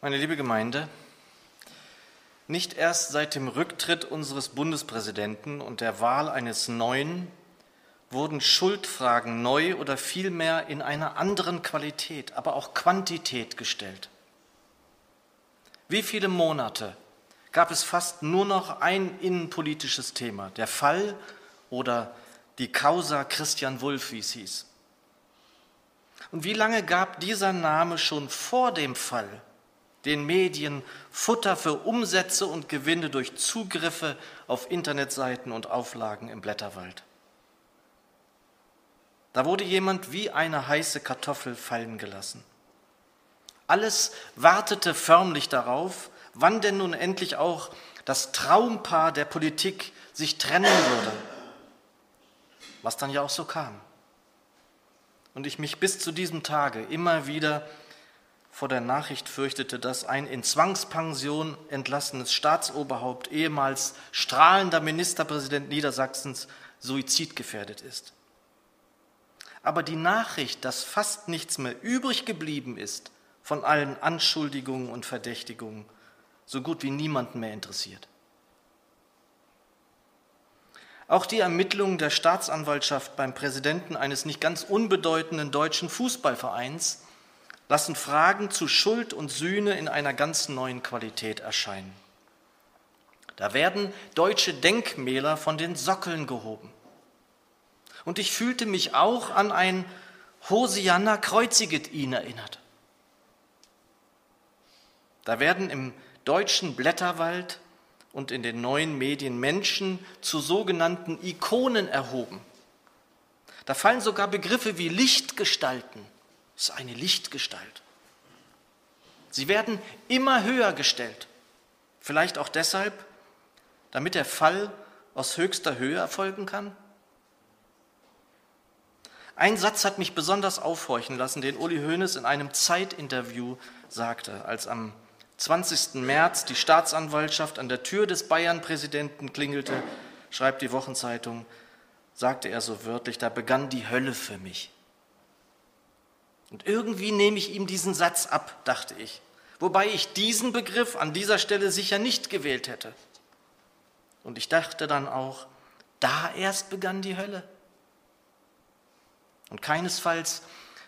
Meine liebe Gemeinde, nicht erst seit dem Rücktritt unseres Bundespräsidenten und der Wahl eines neuen wurden Schuldfragen neu oder vielmehr in einer anderen Qualität, aber auch Quantität gestellt. Wie viele Monate gab es fast nur noch ein innenpolitisches Thema, der Fall oder die Causa Christian Wulff, wie es hieß. Und wie lange gab dieser Name schon vor dem Fall den Medien Futter für Umsätze und Gewinne durch Zugriffe auf Internetseiten und Auflagen im Blätterwald? Da wurde jemand wie eine heiße Kartoffel fallen gelassen. Alles wartete förmlich darauf, wann denn nun endlich auch das Traumpaar der Politik sich trennen würde, was dann ja auch so kam. Und ich mich bis zu diesem Tage immer wieder vor der Nachricht fürchtete, dass ein in Zwangspension entlassenes Staatsoberhaupt, ehemals strahlender Ministerpräsident Niedersachsens, suizidgefährdet ist. Aber die Nachricht, dass fast nichts mehr übrig geblieben ist von allen Anschuldigungen und Verdächtigungen, so gut wie niemanden mehr interessiert. Auch die Ermittlungen der Staatsanwaltschaft beim Präsidenten eines nicht ganz unbedeutenden deutschen Fußballvereins lassen Fragen zu Schuld und Sühne in einer ganz neuen Qualität erscheinen. Da werden deutsche Denkmäler von den Sockeln gehoben. Und ich fühlte mich auch an ein Hosianna kreuziget ihn erinnert. Da werden im deutschen Blätterwald und in den neuen Medien Menschen zu sogenannten Ikonen erhoben. Da fallen sogar Begriffe wie Lichtgestalten ist eine Lichtgestalt. Sie werden immer höher gestellt. Vielleicht auch deshalb, damit der Fall aus höchster Höhe erfolgen kann? Ein Satz hat mich besonders aufhorchen lassen, den Uli Hoeneß in einem Zeitinterview sagte, als am 20. März die Staatsanwaltschaft an der Tür des Bayern-Präsidenten klingelte, schreibt die Wochenzeitung, sagte er so wörtlich, da begann die Hölle für mich. Und irgendwie nehme ich ihm diesen Satz ab, dachte ich, wobei ich diesen Begriff an dieser Stelle sicher nicht gewählt hätte. Und ich dachte dann auch, da erst begann die Hölle. Und keinesfalls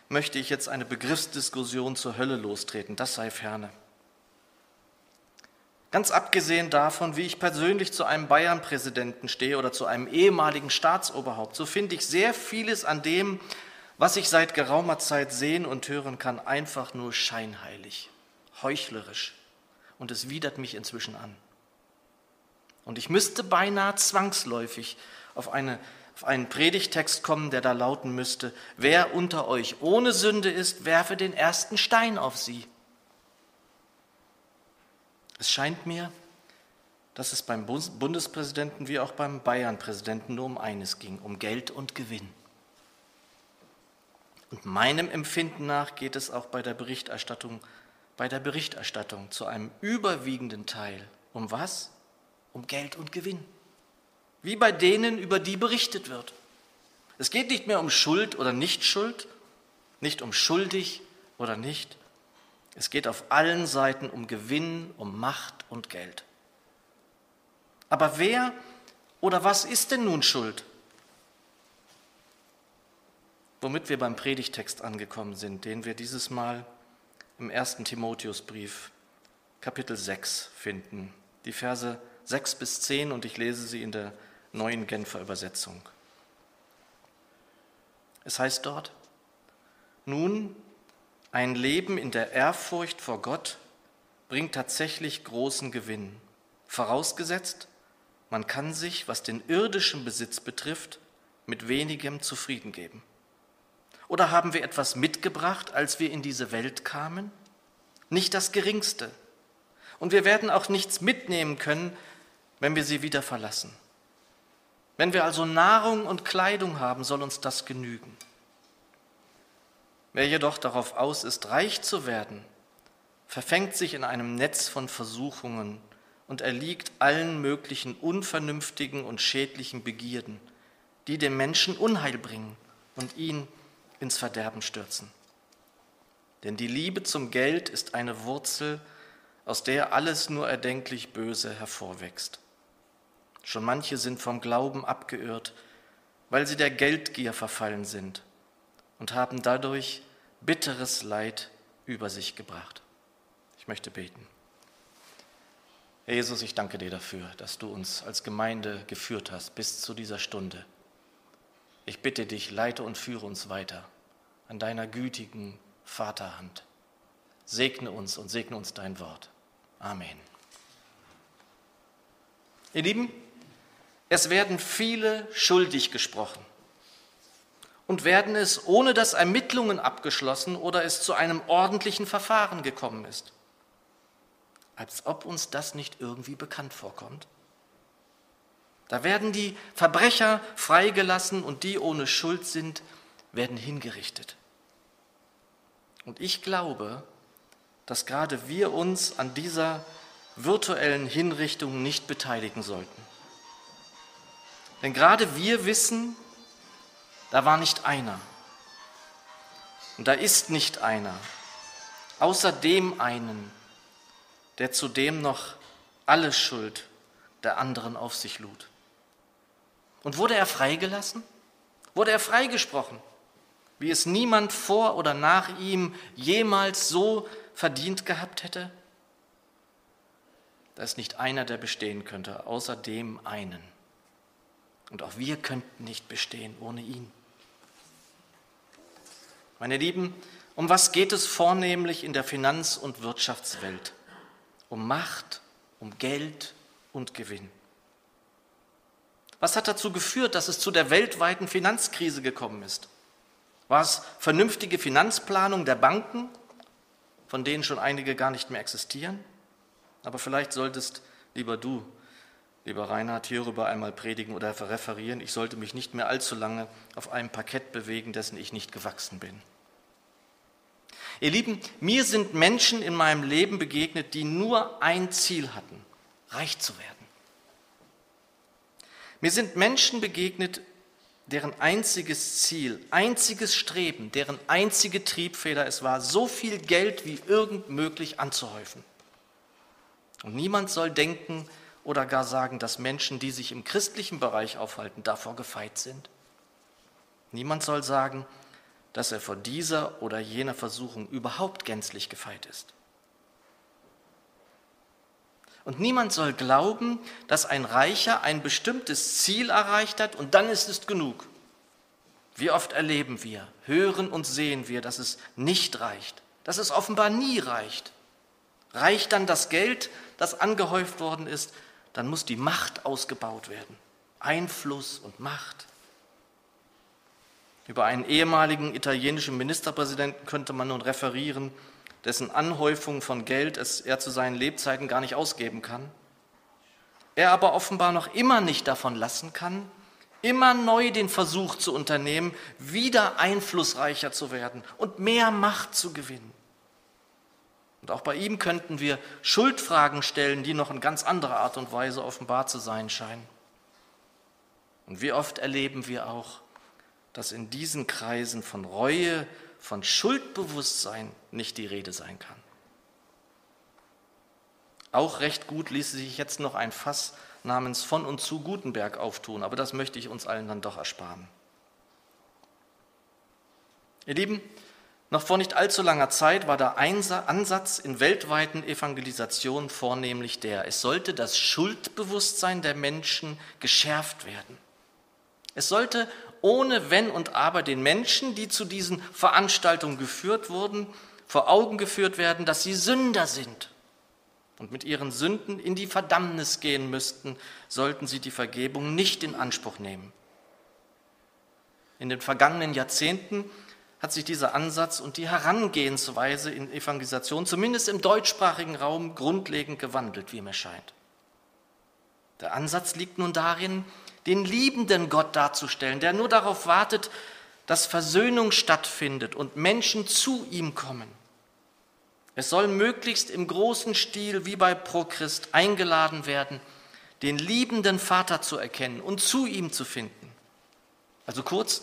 möchte ich jetzt eine Begriffsdiskussion zur Hölle lostreten, das sei ferne. Ganz abgesehen davon, wie ich persönlich zu einem Bayern-Präsidenten stehe oder zu einem ehemaligen Staatsoberhaupt, so finde ich sehr vieles an dem, was ich seit geraumer Zeit sehen und hören kann, einfach nur scheinheilig, heuchlerisch. Und es widert mich inzwischen an. Und ich müsste beinahe zwangsläufig auf, eine, auf einen Predigtext kommen, der da lauten müsste, wer unter euch ohne Sünde ist, werfe den ersten Stein auf sie. Es scheint mir, dass es beim Bundespräsidenten wie auch beim Bayern-Präsidenten nur um eines ging, um Geld und Gewinn. Und meinem Empfinden nach geht es auch bei der Berichterstattung, bei der Berichterstattung zu einem überwiegenden Teil um was? Um Geld und Gewinn. Wie bei denen, über die berichtet wird. Es geht nicht mehr um Schuld oder Nichtschuld, nicht um schuldig oder nicht. Es geht auf allen Seiten um Gewinn, um Macht und Geld. Aber wer oder was ist denn nun schuld? Womit wir beim Predigtext angekommen sind, den wir dieses Mal im ersten Timotheusbrief, Kapitel 6, finden. Die Verse 6 bis 10 und ich lese sie in der neuen Genfer Übersetzung. Es heißt dort, nun, ein Leben in der Ehrfurcht vor Gott bringt tatsächlich großen Gewinn, vorausgesetzt, man kann sich, was den irdischen Besitz betrifft, mit wenigem zufrieden geben. Oder haben wir etwas mitgebracht, als wir in diese Welt kamen? Nicht das Geringste. Und wir werden auch nichts mitnehmen können, wenn wir sie wieder verlassen. Wenn wir also Nahrung und Kleidung haben, soll uns das genügen. Wer jedoch darauf aus ist, reich zu werden, verfängt sich in einem Netz von Versuchungen und erliegt allen möglichen unvernünftigen und schädlichen Begierden, die dem Menschen Unheil bringen und ihn ins Verderben stürzen. Denn die Liebe zum Geld ist eine Wurzel aus der alles nur erdenklich Böse hervorwächst. Schon manche sind vom Glauben abgeirrt, weil sie der Geldgier verfallen sind und haben dadurch bitteres Leid über sich gebracht. Ich möchte beten. Herr Jesus, ich danke dir dafür, dass du uns als Gemeinde geführt hast bis zu dieser Stunde. Ich bitte dich, leite und führe uns weiter an deiner gütigen Vaterhand. Segne uns und segne uns dein Wort. Amen. Ihr Lieben, es werden viele schuldig gesprochen und werden es, ohne dass Ermittlungen abgeschlossen oder es zu einem ordentlichen Verfahren gekommen ist als ob uns das nicht irgendwie bekannt vorkommt. Da werden die Verbrecher freigelassen und die ohne Schuld sind, werden hingerichtet. Und ich glaube, dass gerade wir uns an dieser virtuellen Hinrichtung nicht beteiligen sollten. Denn gerade wir wissen, da war nicht einer. Und da ist nicht einer. Außer dem einen, der zudem noch alle Schuld der anderen auf sich lud. Und wurde er freigelassen? Wurde er freigesprochen, wie es niemand vor oder nach ihm jemals so verdient gehabt hätte? Da ist nicht einer, der bestehen könnte, außer dem einen. Und auch wir könnten nicht bestehen ohne ihn. Meine Lieben, um was geht es vornehmlich in der Finanz- und Wirtschaftswelt? um Macht, um Geld und Gewinn. Was hat dazu geführt, dass es zu der weltweiten Finanzkrise gekommen ist? War es vernünftige Finanzplanung der Banken, von denen schon einige gar nicht mehr existieren? Aber vielleicht solltest lieber du, lieber Reinhard, hierüber einmal predigen oder referieren. Ich sollte mich nicht mehr allzu lange auf einem Parkett bewegen, dessen ich nicht gewachsen bin. Ihr Lieben, mir sind Menschen in meinem Leben begegnet, die nur ein Ziel hatten, reich zu werden. Mir sind Menschen begegnet, deren einziges Ziel, einziges Streben, deren einzige Triebfeder es war, so viel Geld wie irgend möglich anzuhäufen. Und niemand soll denken oder gar sagen, dass Menschen, die sich im christlichen Bereich aufhalten, davor gefeit sind. Niemand soll sagen, dass er vor dieser oder jener Versuchung überhaupt gänzlich gefeit ist. Und niemand soll glauben, dass ein Reicher ein bestimmtes Ziel erreicht hat und dann ist es genug. Wie oft erleben wir, hören und sehen wir, dass es nicht reicht, dass es offenbar nie reicht. Reicht dann das Geld, das angehäuft worden ist, dann muss die Macht ausgebaut werden. Einfluss und Macht. Über einen ehemaligen italienischen Ministerpräsidenten könnte man nun referieren, dessen Anhäufung von Geld es er zu seinen Lebzeiten gar nicht ausgeben kann. Er aber offenbar noch immer nicht davon lassen kann, immer neu den Versuch zu unternehmen, wieder einflussreicher zu werden und mehr Macht zu gewinnen. Und auch bei ihm könnten wir Schuldfragen stellen, die noch in ganz anderer Art und Weise offenbar zu sein scheinen. Und wie oft erleben wir auch, dass in diesen Kreisen von Reue, von Schuldbewusstsein nicht die Rede sein kann. Auch recht gut ließe sich jetzt noch ein Fass namens von und zu Gutenberg auftun, aber das möchte ich uns allen dann doch ersparen. Ihr Lieben, noch vor nicht allzu langer Zeit war der Ansatz in weltweiten Evangelisationen vornehmlich der, es sollte das Schuldbewusstsein der Menschen geschärft werden. Es sollte ohne Wenn und Aber den Menschen, die zu diesen Veranstaltungen geführt wurden, vor Augen geführt werden, dass sie Sünder sind und mit ihren Sünden in die Verdammnis gehen müssten, sollten sie die Vergebung nicht in Anspruch nehmen. In den vergangenen Jahrzehnten hat sich dieser Ansatz und die Herangehensweise in Evangelisation, zumindest im deutschsprachigen Raum, grundlegend gewandelt, wie mir scheint. Der Ansatz liegt nun darin, den liebenden Gott darzustellen, der nur darauf wartet, dass Versöhnung stattfindet und Menschen zu ihm kommen. Es soll möglichst im großen Stil wie bei Prochrist eingeladen werden, den liebenden Vater zu erkennen und zu ihm zu finden. Also kurz,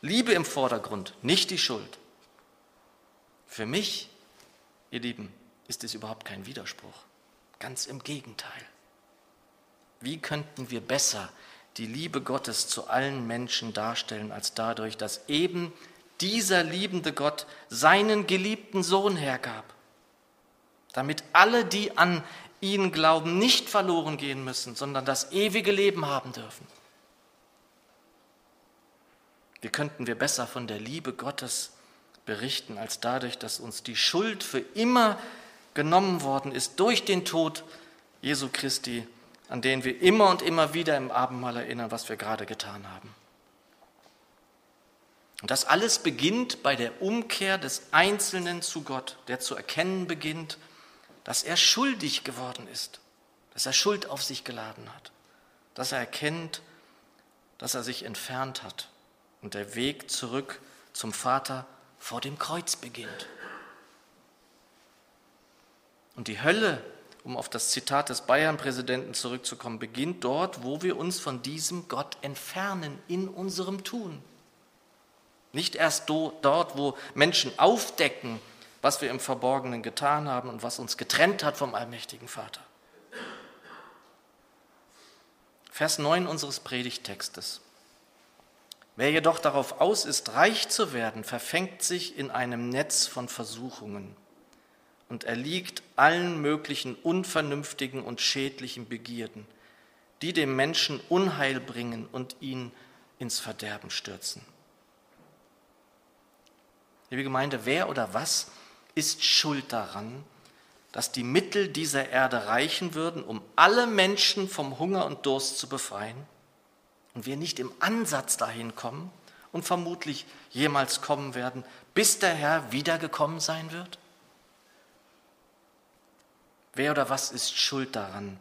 Liebe im Vordergrund, nicht die Schuld. Für mich, ihr Lieben, ist es überhaupt kein Widerspruch. Ganz im Gegenteil. Wie könnten wir besser die Liebe Gottes zu allen Menschen darstellen, als dadurch, dass eben dieser liebende Gott seinen geliebten Sohn hergab, damit alle, die an ihn glauben, nicht verloren gehen müssen, sondern das ewige Leben haben dürfen. Wie könnten wir besser von der Liebe Gottes berichten, als dadurch, dass uns die Schuld für immer genommen worden ist durch den Tod Jesu Christi, an den wir immer und immer wieder im Abendmahl erinnern, was wir gerade getan haben. Und das alles beginnt bei der Umkehr des Einzelnen zu Gott, der zu erkennen beginnt, dass er schuldig geworden ist, dass er Schuld auf sich geladen hat, dass er erkennt, dass er sich entfernt hat und der Weg zurück zum Vater vor dem Kreuz beginnt. Und die Hölle, um auf das Zitat des Bayern-Präsidenten zurückzukommen, beginnt dort, wo wir uns von diesem Gott entfernen in unserem Tun. Nicht erst dort, wo Menschen aufdecken, was wir im Verborgenen getan haben und was uns getrennt hat vom allmächtigen Vater. Vers 9 unseres Predigtextes. Wer jedoch darauf aus ist, reich zu werden, verfängt sich in einem Netz von Versuchungen und erliegt allen möglichen unvernünftigen und schädlichen Begierden, die dem Menschen Unheil bringen und ihn ins Verderben stürzen. Liebe Gemeinde, wer oder was ist schuld daran, dass die Mittel dieser Erde reichen würden, um alle Menschen vom Hunger und Durst zu befreien und wir nicht im Ansatz dahin kommen und vermutlich jemals kommen werden, bis der Herr wiedergekommen sein wird? Wer oder was ist schuld daran,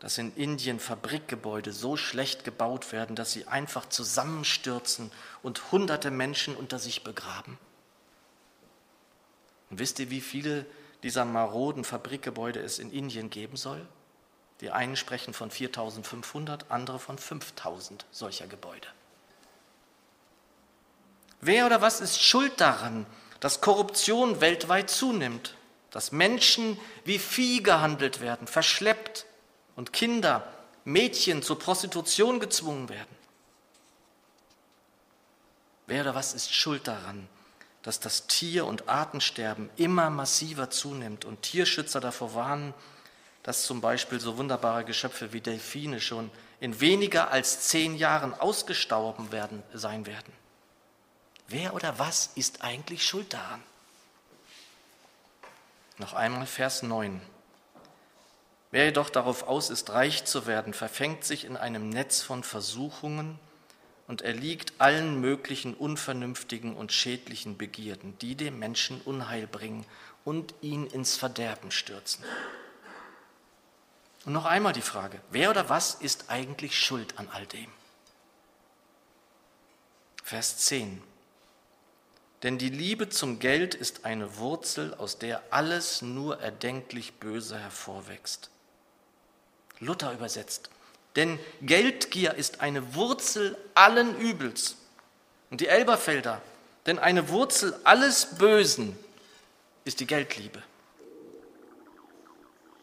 dass in Indien Fabrikgebäude so schlecht gebaut werden, dass sie einfach zusammenstürzen und hunderte Menschen unter sich begraben? Und wisst ihr, wie viele dieser maroden Fabrikgebäude es in Indien geben soll? Die einen sprechen von 4500, andere von 5000 solcher Gebäude. Wer oder was ist schuld daran, dass Korruption weltweit zunimmt, dass Menschen wie Vieh gehandelt werden, verschleppt und Kinder, Mädchen zur Prostitution gezwungen werden? Wer oder was ist schuld daran, dass das Tier- und Artensterben immer massiver zunimmt und Tierschützer davor warnen, dass zum Beispiel so wunderbare Geschöpfe wie Delfine schon in weniger als zehn Jahren ausgestorben werden, sein werden. Wer oder was ist eigentlich schuld daran? Noch einmal Vers 9. Wer jedoch darauf aus ist, reich zu werden, verfängt sich in einem Netz von Versuchungen und erliegt allen möglichen unvernünftigen und schädlichen Begierden, die dem Menschen Unheil bringen und ihn ins Verderben stürzen. Und noch einmal die Frage, wer oder was ist eigentlich schuld an all dem? Vers 10. Denn die Liebe zum Geld ist eine Wurzel, aus der alles nur erdenklich Böse hervorwächst. Luther übersetzt, denn Geldgier ist eine Wurzel allen Übels. Und die Elberfelder, denn eine Wurzel alles Bösen ist die Geldliebe.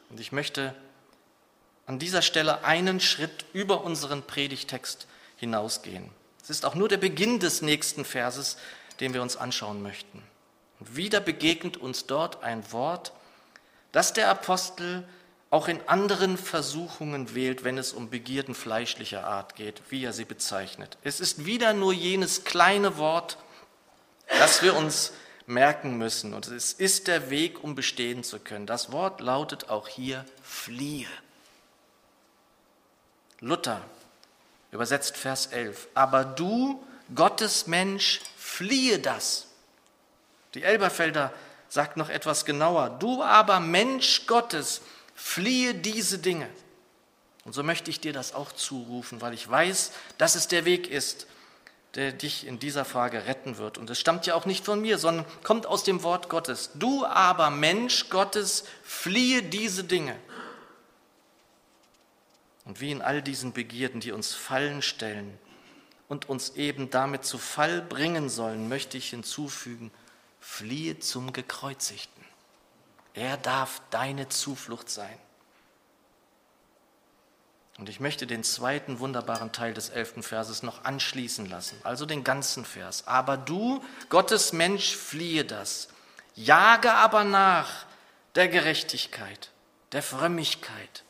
Und ich möchte an dieser Stelle einen Schritt über unseren Predigtext hinausgehen. Es ist auch nur der Beginn des nächsten Verses, den wir uns anschauen möchten. Und wieder begegnet uns dort ein Wort, das der Apostel auch in anderen Versuchungen wählt, wenn es um Begierden fleischlicher Art geht, wie er sie bezeichnet. Es ist wieder nur jenes kleine Wort, das wir uns merken müssen. Und es ist der Weg, um bestehen zu können. Das Wort lautet auch hier fliehe. Luther übersetzt Vers 11. Aber du, Gottes Mensch, fliehe das. Die Elberfelder sagt noch etwas genauer. Du aber, Mensch Gottes, Fliehe diese Dinge. Und so möchte ich dir das auch zurufen, weil ich weiß, dass es der Weg ist, der dich in dieser Frage retten wird. Und es stammt ja auch nicht von mir, sondern kommt aus dem Wort Gottes. Du aber, Mensch Gottes, fliehe diese Dinge. Und wie in all diesen Begierden, die uns Fallen stellen und uns eben damit zu Fall bringen sollen, möchte ich hinzufügen, fliehe zum Gekreuzigten. Er darf deine Zuflucht sein. Und ich möchte den zweiten wunderbaren Teil des elften Verses noch anschließen lassen, also den ganzen Vers. Aber du, Gottes Mensch, fliehe das, jage aber nach der Gerechtigkeit, der Frömmigkeit,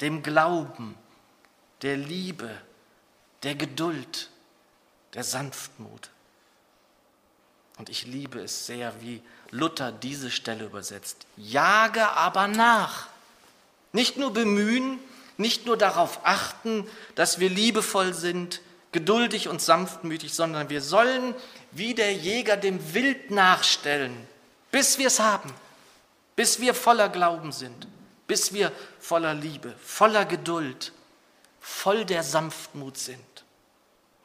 dem Glauben, der Liebe, der Geduld, der Sanftmut. Und ich liebe es sehr, wie Luther diese Stelle übersetzt. Jage aber nach. Nicht nur bemühen, nicht nur darauf achten, dass wir liebevoll sind, geduldig und sanftmütig, sondern wir sollen wie der Jäger dem Wild nachstellen, bis wir es haben, bis wir voller Glauben sind, bis wir voller Liebe, voller Geduld, voll der Sanftmut sind.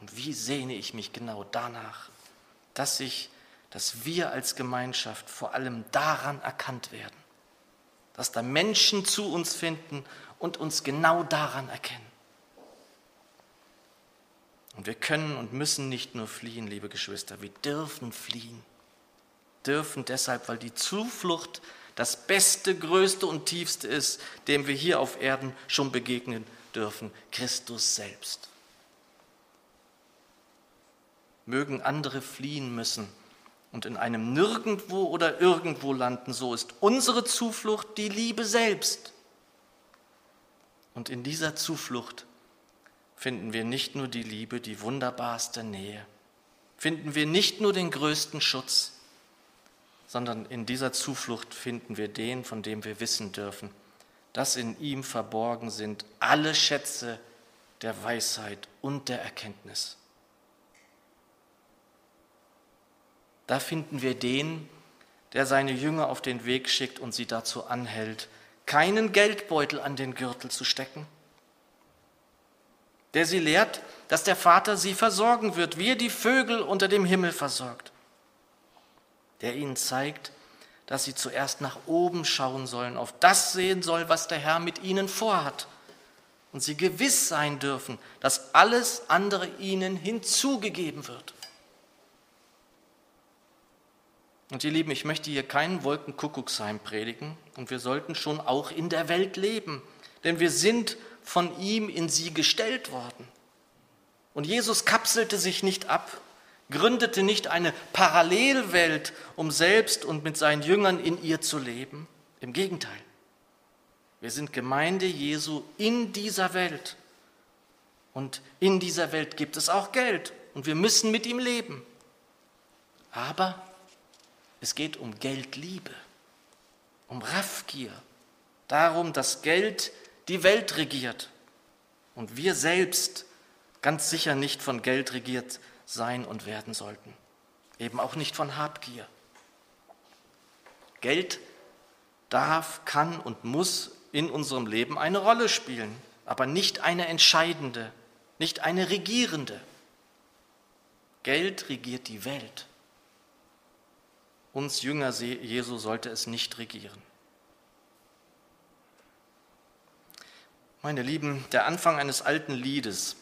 Und wie sehne ich mich genau danach, dass ich, dass wir als Gemeinschaft vor allem daran erkannt werden, dass da Menschen zu uns finden und uns genau daran erkennen. Und wir können und müssen nicht nur fliehen, liebe Geschwister, wir dürfen fliehen. Dürfen deshalb, weil die Zuflucht das Beste, Größte und Tiefste ist, dem wir hier auf Erden schon begegnen dürfen, Christus selbst. Mögen andere fliehen müssen und in einem Nirgendwo oder irgendwo landen, so ist unsere Zuflucht die Liebe selbst. Und in dieser Zuflucht finden wir nicht nur die Liebe, die wunderbarste Nähe, finden wir nicht nur den größten Schutz, sondern in dieser Zuflucht finden wir den, von dem wir wissen dürfen, dass in ihm verborgen sind alle Schätze der Weisheit und der Erkenntnis. Da finden wir den, der seine Jünger auf den Weg schickt und sie dazu anhält, keinen Geldbeutel an den Gürtel zu stecken, der sie lehrt, dass der Vater sie versorgen wird, wie er die Vögel unter dem Himmel versorgt, der ihnen zeigt, dass sie zuerst nach oben schauen sollen, auf das sehen soll, was der Herr mit ihnen vorhat, und sie gewiss sein dürfen, dass alles andere ihnen hinzugegeben wird. Und ihr Lieben, ich möchte hier keinen Wolkenkuckucksheim predigen und wir sollten schon auch in der Welt leben, denn wir sind von ihm in sie gestellt worden. Und Jesus kapselte sich nicht ab, gründete nicht eine Parallelwelt, um selbst und mit seinen Jüngern in ihr zu leben. Im Gegenteil, wir sind Gemeinde Jesu in dieser Welt. Und in dieser Welt gibt es auch Geld und wir müssen mit ihm leben. Aber es geht um Geldliebe, um Raffgier, darum, dass Geld die Welt regiert und wir selbst ganz sicher nicht von Geld regiert sein und werden sollten, eben auch nicht von Habgier. Geld darf, kann und muss in unserem Leben eine Rolle spielen, aber nicht eine entscheidende, nicht eine regierende. Geld regiert die Welt. Uns Jünger Jesu sollte es nicht regieren. Meine Lieben, der Anfang eines alten Liedes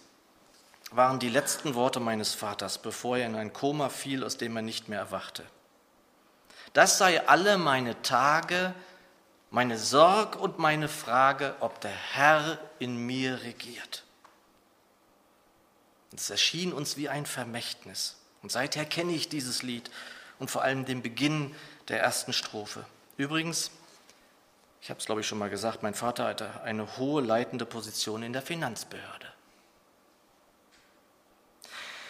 waren die letzten Worte meines Vaters, bevor er in ein Koma fiel, aus dem er nicht mehr erwachte. Das sei alle meine Tage, meine Sorg und meine Frage, ob der Herr in mir regiert. Es erschien uns wie ein Vermächtnis. Und seither kenne ich dieses Lied und vor allem den Beginn der ersten Strophe. Übrigens, ich habe es glaube ich schon mal gesagt, mein Vater hatte eine hohe leitende Position in der Finanzbehörde.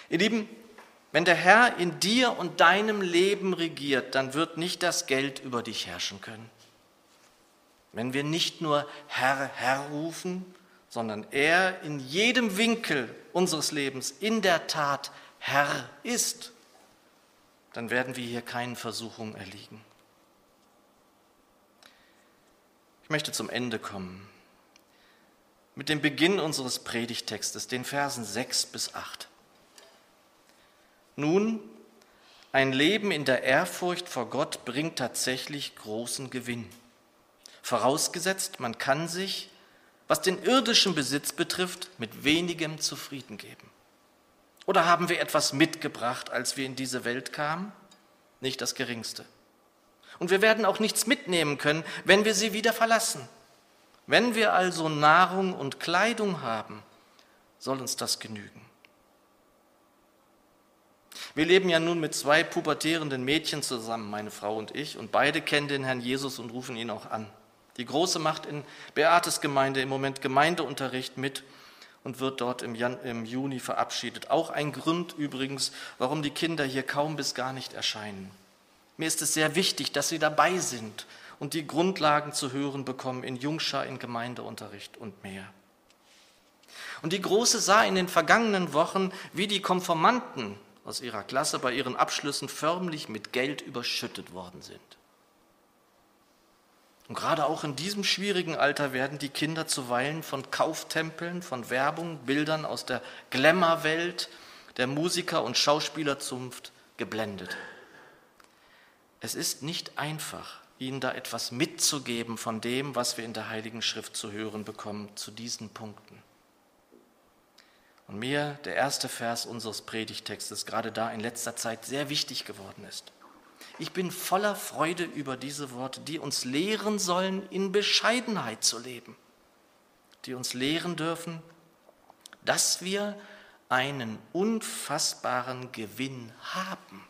Ihr Lieben, wenn der Herr in dir und deinem Leben regiert, dann wird nicht das Geld über dich herrschen können. Wenn wir nicht nur Herr, Herr rufen, sondern er in jedem Winkel unseres Lebens in der Tat Herr ist dann werden wir hier keinen Versuchungen erliegen. Ich möchte zum Ende kommen. Mit dem Beginn unseres Predigtextes, den Versen 6 bis 8. Nun, ein Leben in der Ehrfurcht vor Gott bringt tatsächlich großen Gewinn. Vorausgesetzt, man kann sich, was den irdischen Besitz betrifft, mit wenigem zufrieden geben. Oder haben wir etwas mitgebracht, als wir in diese Welt kamen? Nicht das geringste. Und wir werden auch nichts mitnehmen können, wenn wir sie wieder verlassen. Wenn wir also Nahrung und Kleidung haben, soll uns das genügen. Wir leben ja nun mit zwei pubertierenden Mädchen zusammen, meine Frau und ich, und beide kennen den Herrn Jesus und rufen ihn auch an. Die Große macht in Beates Gemeinde im Moment Gemeindeunterricht mit und wird dort im, Jan im Juni verabschiedet. Auch ein Grund übrigens, warum die Kinder hier kaum bis gar nicht erscheinen. Mir ist es sehr wichtig, dass sie dabei sind und die Grundlagen zu hören bekommen in Jungschar, in Gemeindeunterricht und mehr. Und die Große sah in den vergangenen Wochen, wie die Konformanten aus ihrer Klasse bei ihren Abschlüssen förmlich mit Geld überschüttet worden sind. Und gerade auch in diesem schwierigen Alter werden die Kinder zuweilen von Kauftempeln, von Werbung, Bildern aus der Glamour-Welt der Musiker- und Schauspielerzunft geblendet. Es ist nicht einfach, ihnen da etwas mitzugeben von dem, was wir in der Heiligen Schrift zu hören bekommen, zu diesen Punkten. Und mir der erste Vers unseres Predigtextes gerade da in letzter Zeit sehr wichtig geworden ist. Ich bin voller Freude über diese Worte, die uns lehren sollen, in Bescheidenheit zu leben, die uns lehren dürfen, dass wir einen unfassbaren Gewinn haben,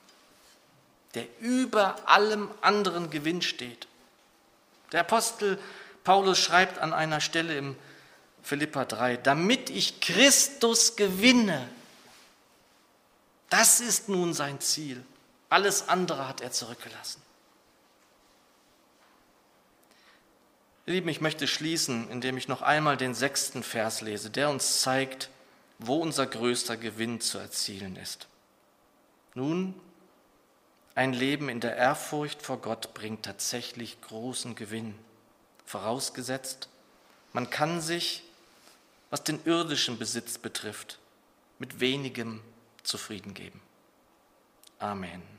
der über allem anderen Gewinn steht. Der Apostel Paulus schreibt an einer Stelle im Philippa 3, damit ich Christus gewinne. Das ist nun sein Ziel. Alles andere hat er zurückgelassen. Lieben, ich möchte schließen, indem ich noch einmal den sechsten Vers lese, der uns zeigt, wo unser größter Gewinn zu erzielen ist. Nun, ein Leben in der Ehrfurcht vor Gott bringt tatsächlich großen Gewinn, vorausgesetzt, man kann sich, was den irdischen Besitz betrifft, mit wenigem zufrieden geben. Amen.